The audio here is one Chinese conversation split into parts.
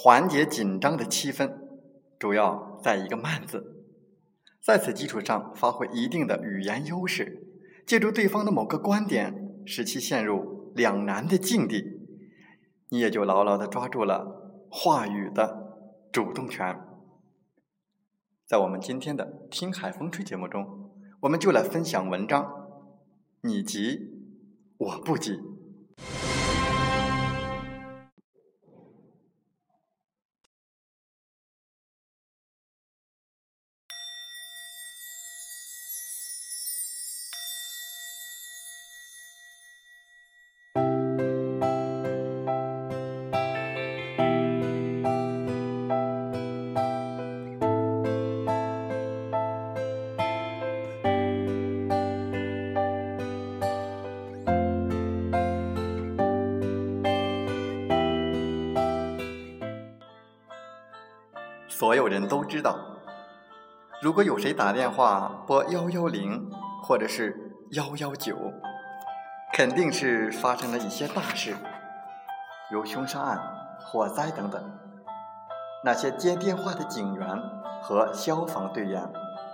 缓解紧张的气氛，主要在一个“慢”字，在此基础上发挥一定的语言优势，借助对方的某个观点，使其陷入两难的境地，你也就牢牢的抓住了话语的主动权。在我们今天的《听海风吹》节目中，我们就来分享文章：你急，我不急。所有人都知道，如果有谁打电话拨幺幺零或者是幺幺九，肯定是发生了一些大事，如凶杀案、火灾等等。那些接电话的警员和消防队员，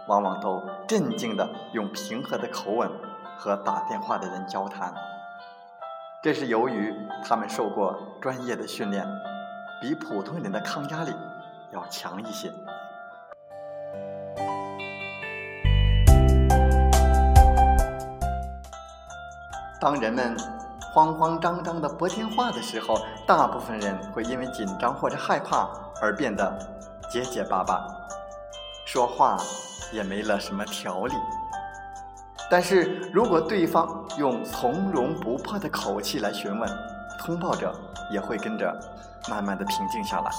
往往都镇静地用平和的口吻和打电话的人交谈。这是由于他们受过专业的训练，比普通人的抗压力。要强一些。当人们慌慌张张的拨电话的时候，大部分人会因为紧张或者害怕而变得结结巴巴，说话也没了什么条理。但是如果对方用从容不迫的口气来询问，通报者也会跟着慢慢的平静下来。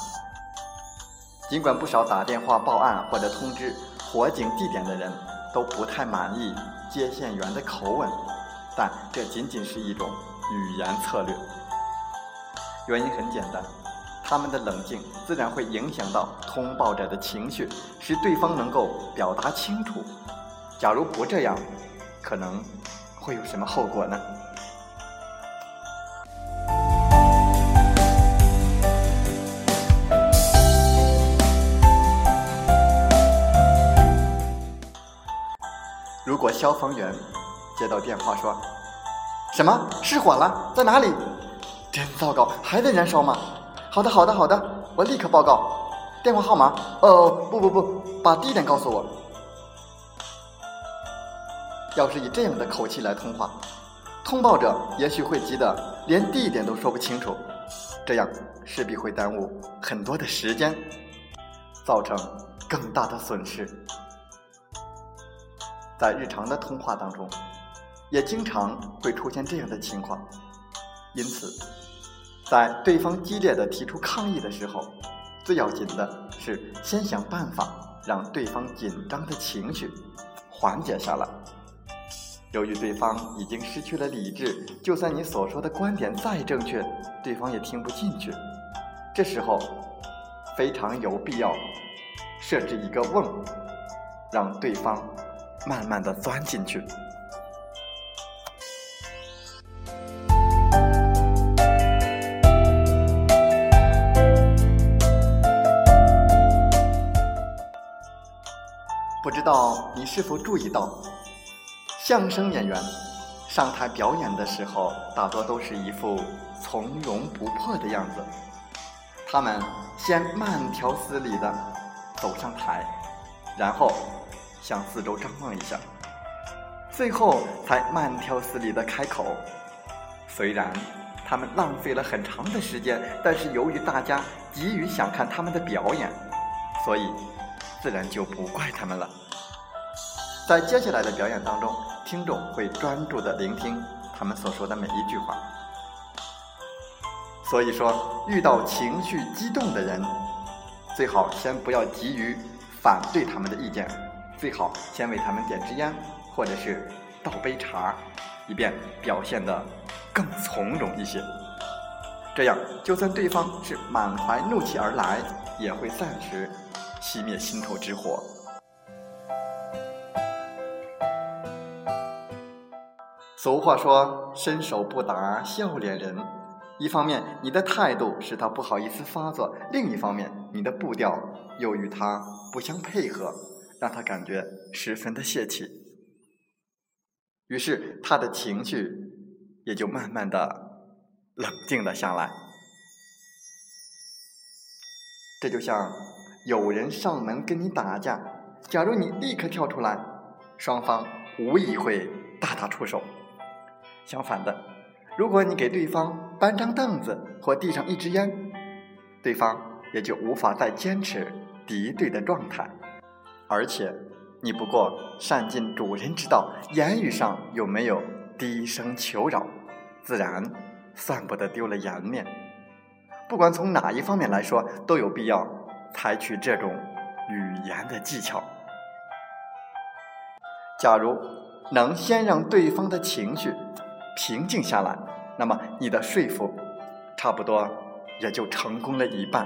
尽管不少打电话报案或者通知火警地点的人都不太满意接线员的口吻，但这仅仅是一种语言策略。原因很简单，他们的冷静自然会影响到通报者的情绪，使对方能够表达清楚。假如不这样，可能会有什么后果呢？我消防员接到电话说：“什么失火了？在哪里？真糟糕，还在燃烧吗？”好的，好的，好的，我立刻报告。电话号码？哦，不不不，把地点告诉我。要是以这样的口气来通话，通报者也许会急得连地点都说不清楚，这样势必会耽误很多的时间，造成更大的损失。在日常的通话当中，也经常会出现这样的情况。因此，在对方激烈的提出抗议的时候，最要紧的是先想办法让对方紧张的情绪缓解下来。由于对方已经失去了理智，就算你所说的观点再正确，对方也听不进去。这时候，非常有必要设置一个瓮，让对方慢慢的钻进去。不知道你是否注意到？相声演员上台表演的时候，大多都是一副从容不迫的样子。他们先慢条斯理的走上台，然后向四周张望一下，最后才慢条斯理的开口。虽然他们浪费了很长的时间，但是由于大家急于想看他们的表演，所以自然就不怪他们了。在接下来的表演当中。听众会专注的聆听他们所说的每一句话，所以说，遇到情绪激动的人，最好先不要急于反对他们的意见，最好先为他们点支烟，或者是倒杯茶，以便表现得更从容一些。这样，就算对方是满怀怒气而来，也会暂时熄灭心头之火。俗话说：“伸手不打笑脸人。”一方面，你的态度使他不好意思发作；另一方面，你的步调又与他不相配合，让他感觉十分的泄气。于是，他的情绪也就慢慢的冷静了下来。这就像有人上门跟你打架，假如你立刻跳出来，双方无疑会大打出手。相反的，如果你给对方搬张凳子或递上一支烟，对方也就无法再坚持敌对的状态。而且，你不过善尽主人之道，言语上又没有低声求饶，自然算不得丢了颜面。不管从哪一方面来说，都有必要采取这种语言的技巧。假如能先让对方的情绪。平静下来，那么你的说服，差不多也就成功了一半。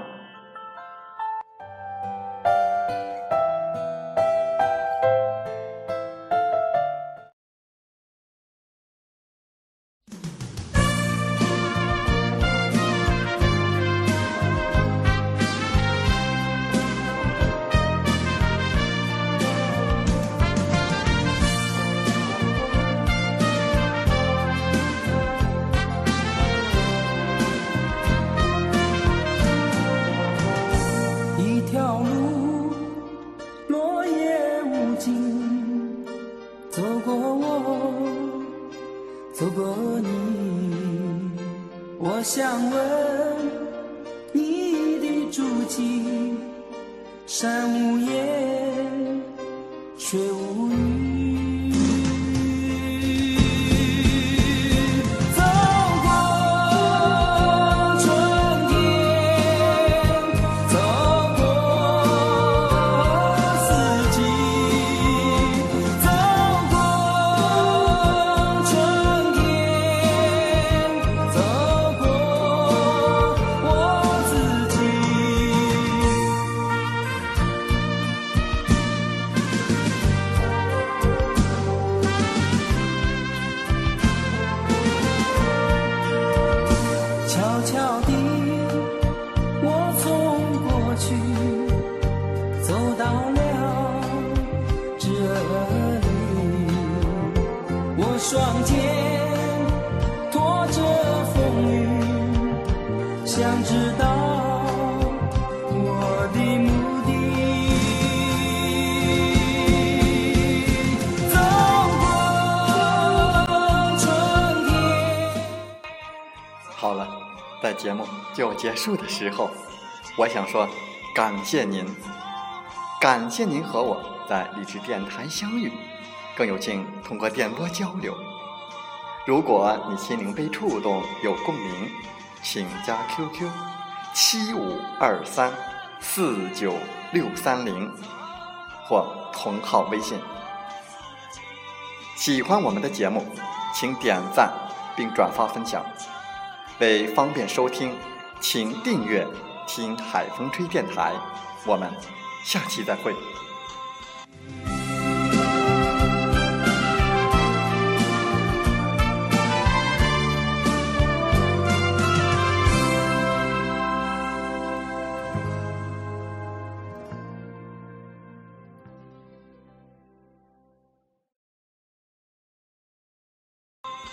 想问你的足迹，山无言，水无语。在节目就结束的时候，我想说，感谢您，感谢您和我在励志电台相遇。更有幸通过电波交流，如果你心灵被触动，有共鸣，请加 QQ 七五二三四九六三零或同号微信。喜欢我们的节目，请点赞并转发分享。为方便收听，请订阅“听海风吹电台”。我们下期再会。